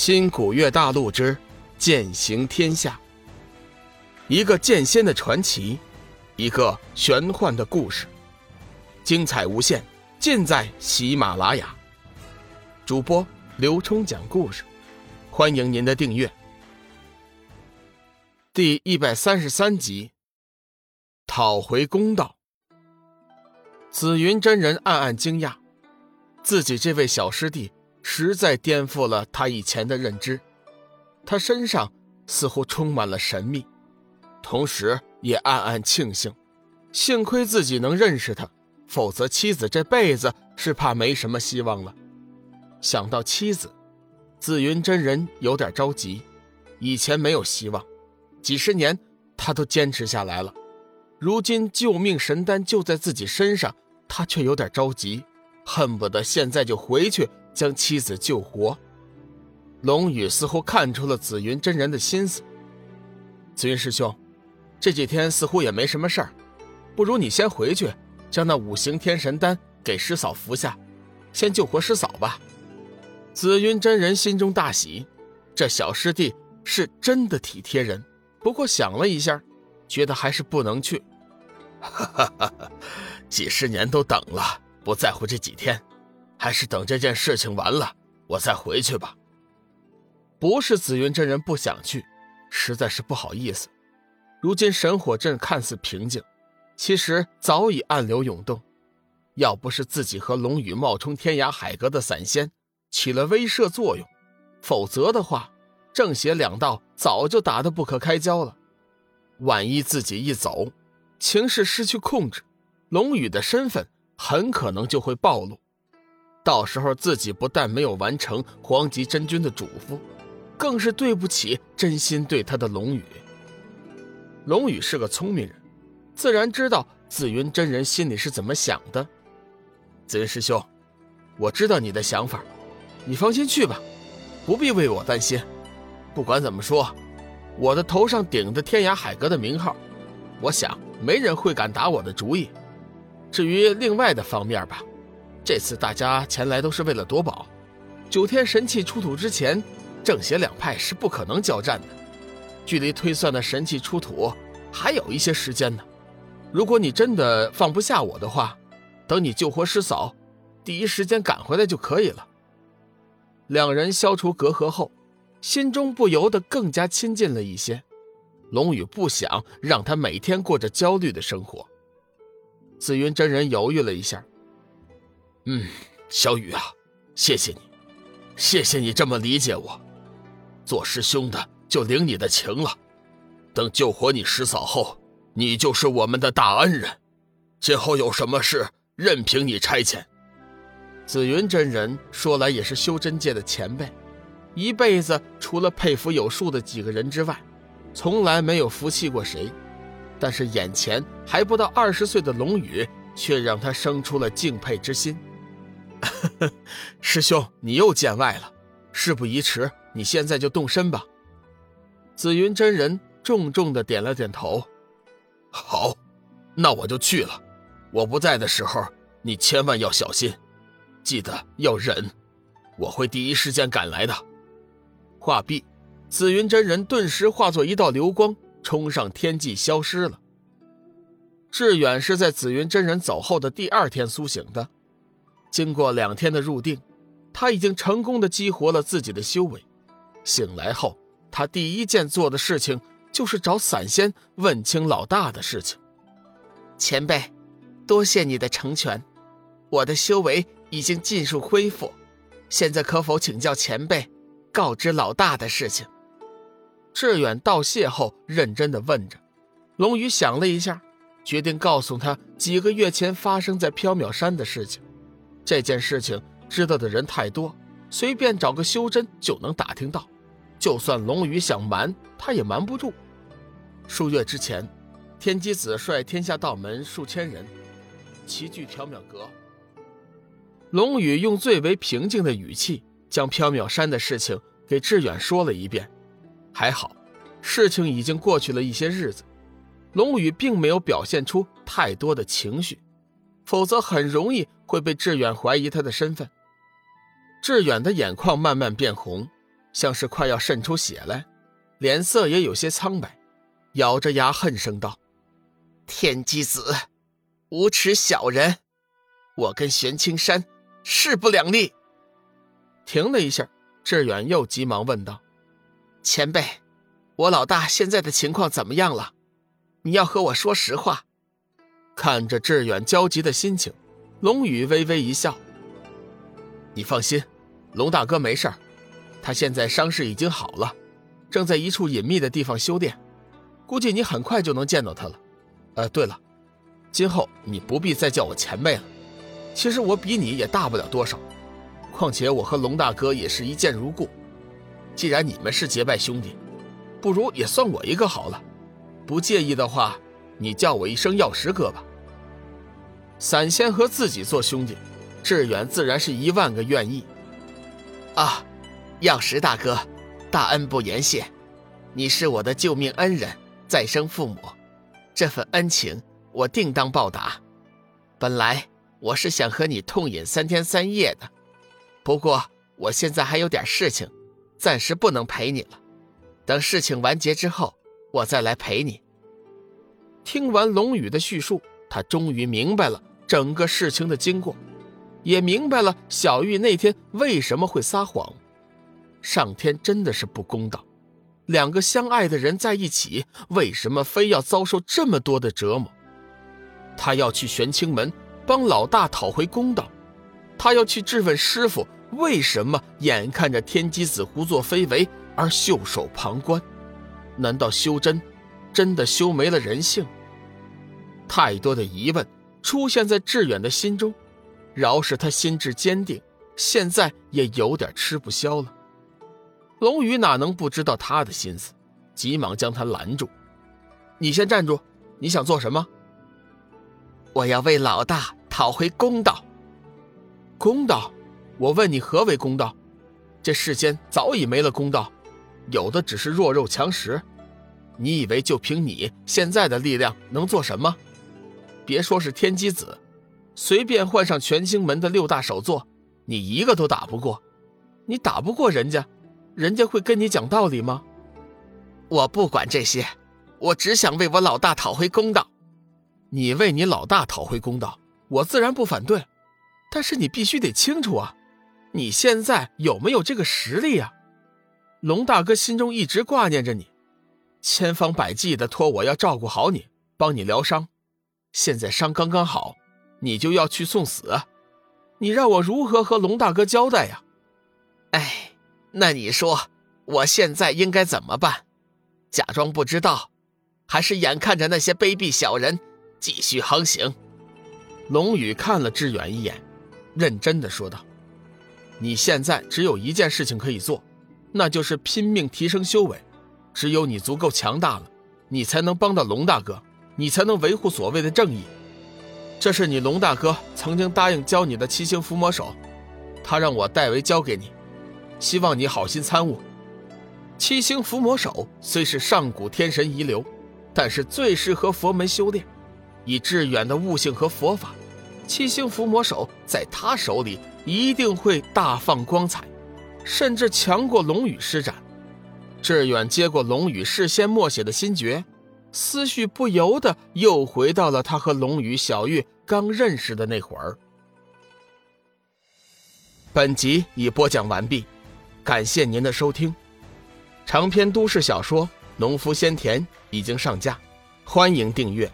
新古月大陆之剑行天下，一个剑仙的传奇，一个玄幻的故事，精彩无限，尽在喜马拉雅。主播刘冲讲故事，欢迎您的订阅。第一百三十三集，讨回公道。紫云真人暗暗惊讶，自己这位小师弟。实在颠覆了他以前的认知，他身上似乎充满了神秘，同时也暗暗庆幸，幸亏自己能认识他，否则妻子这辈子是怕没什么希望了。想到妻子，紫云真人有点着急。以前没有希望，几十年他都坚持下来了，如今救命神丹就在自己身上，他却有点着急，恨不得现在就回去。将妻子救活，龙宇似乎看出了紫云真人的心思。紫云师兄，这几天似乎也没什么事儿，不如你先回去，将那五行天神丹给师嫂服下，先救活师嫂吧。紫云真人心中大喜，这小师弟是真的体贴人。不过想了一下，觉得还是不能去。哈哈哈几十年都等了，不在乎这几天。还是等这件事情完了，我再回去吧。不是紫云真人不想去，实在是不好意思。如今神火镇看似平静，其实早已暗流涌动。要不是自己和龙宇冒充天涯海阁的散仙起了威慑作用，否则的话，正邪两道早就打得不可开交了。万一自己一走，情势失去控制，龙宇的身份很可能就会暴露。到时候自己不但没有完成黄极真君的嘱咐，更是对不起真心对他的龙宇。龙宇是个聪明人，自然知道紫云真人心里是怎么想的。紫云师兄，我知道你的想法，你放心去吧，不必为我担心。不管怎么说，我的头上顶着天涯海阁的名号，我想没人会敢打我的主意。至于另外的方面吧。这次大家前来都是为了夺宝，九天神器出土之前，正邪两派是不可能交战的。距离推算的神器出土还有一些时间呢。如果你真的放不下我的话，等你救活师嫂，第一时间赶回来就可以了。两人消除隔阂后，心中不由得更加亲近了一些。龙宇不想让他每天过着焦虑的生活。紫云真人犹豫了一下。嗯，小雨啊，谢谢你，谢谢你这么理解我。做师兄的就领你的情了。等救活你师嫂后，你就是我们的大恩人。今后有什么事，任凭你差遣。紫云真人说来也是修真界的前辈，一辈子除了佩服有数的几个人之外，从来没有服气过谁。但是眼前还不到二十岁的龙宇，却让他生出了敬佩之心。师兄，你又见外了。事不宜迟，你现在就动身吧。紫云真人重重的点了点头。好，那我就去了。我不在的时候，你千万要小心，记得要忍。我会第一时间赶来的。话毕，紫云真人顿时化作一道流光，冲上天际消失了。志远是在紫云真人走后的第二天苏醒的。经过两天的入定，他已经成功的激活了自己的修为。醒来后，他第一件做的事情就是找散仙问清老大的事情。前辈，多谢你的成全，我的修为已经尽数恢复。现在可否请教前辈，告知老大的事情？志远道谢后，认真的问着。龙宇想了一下，决定告诉他几个月前发生在缥缈山的事情。这件事情知道的人太多，随便找个修真就能打听到。就算龙宇想瞒，他也瞒不住。数月之前，天机子率天下道门数千人齐聚缥缈阁。龙宇用最为平静的语气将缥缈山的事情给志远说了一遍。还好，事情已经过去了一些日子，龙宇并没有表现出太多的情绪。否则很容易会被志远怀疑他的身份。志远的眼眶慢慢变红，像是快要渗出血来，脸色也有些苍白，咬着牙恨声道：“天机子，无耻小人！我跟玄青山势不两立。”停了一下，志远又急忙问道：“前辈，我老大现在的情况怎么样了？你要和我说实话。”看着志远焦急的心情，龙宇微微一笑：“你放心，龙大哥没事儿，他现在伤势已经好了，正在一处隐秘的地方修炼，估计你很快就能见到他了。呃，对了，今后你不必再叫我前辈了，其实我比你也大不了多少，况且我和龙大哥也是一见如故。既然你们是结拜兄弟，不如也算我一个好了。不介意的话，你叫我一声药师哥吧。”散仙和自己做兄弟，志远自然是一万个愿意。啊，药石大哥，大恩不言谢，你是我的救命恩人，再生父母，这份恩情我定当报答。本来我是想和你痛饮三天三夜的，不过我现在还有点事情，暂时不能陪你了。等事情完结之后，我再来陪你。听完龙宇的叙述，他终于明白了。整个事情的经过，也明白了小玉那天为什么会撒谎。上天真的是不公道，两个相爱的人在一起，为什么非要遭受这么多的折磨？他要去玄清门帮老大讨回公道，他要去质问师傅为什么眼看着天机子胡作非为而袖手旁观？难道修真真的修没了人性？太多的疑问。出现在志远的心中，饶是他心智坚定，现在也有点吃不消了。龙宇哪能不知道他的心思，急忙将他拦住：“你先站住！你想做什么？”“我要为老大讨回公道。”“公道？我问你何为公道？这世间早已没了公道，有的只是弱肉强食。你以为就凭你现在的力量能做什么？”别说是天机子，随便换上全星门的六大首座，你一个都打不过。你打不过人家，人家会跟你讲道理吗？我不管这些，我只想为我老大讨回公道。你为你老大讨回公道，我自然不反对。但是你必须得清楚啊，你现在有没有这个实力啊？龙大哥心中一直挂念着你，千方百计的托我要照顾好你，帮你疗伤。现在伤刚刚好，你就要去送死，你让我如何和龙大哥交代呀？哎，那你说我现在应该怎么办？假装不知道，还是眼看着那些卑鄙小人继续横行？龙宇看了志远一眼，认真的说道：“你现在只有一件事情可以做，那就是拼命提升修为。只有你足够强大了，你才能帮到龙大哥。”你才能维护所谓的正义。这是你龙大哥曾经答应教你的七星伏魔手，他让我代为交给你，希望你好心参悟。七星伏魔手虽是上古天神遗留，但是最适合佛门修炼。以致远的悟性和佛法，七星伏魔手在他手里一定会大放光彩，甚至强过龙宇施展。志远接过龙宇事先默写的心诀。思绪不由得又回到了他和龙宇、小玉刚认识的那会儿。本集已播讲完毕，感谢您的收听。长篇都市小说《农夫先田》已经上架，欢迎订阅。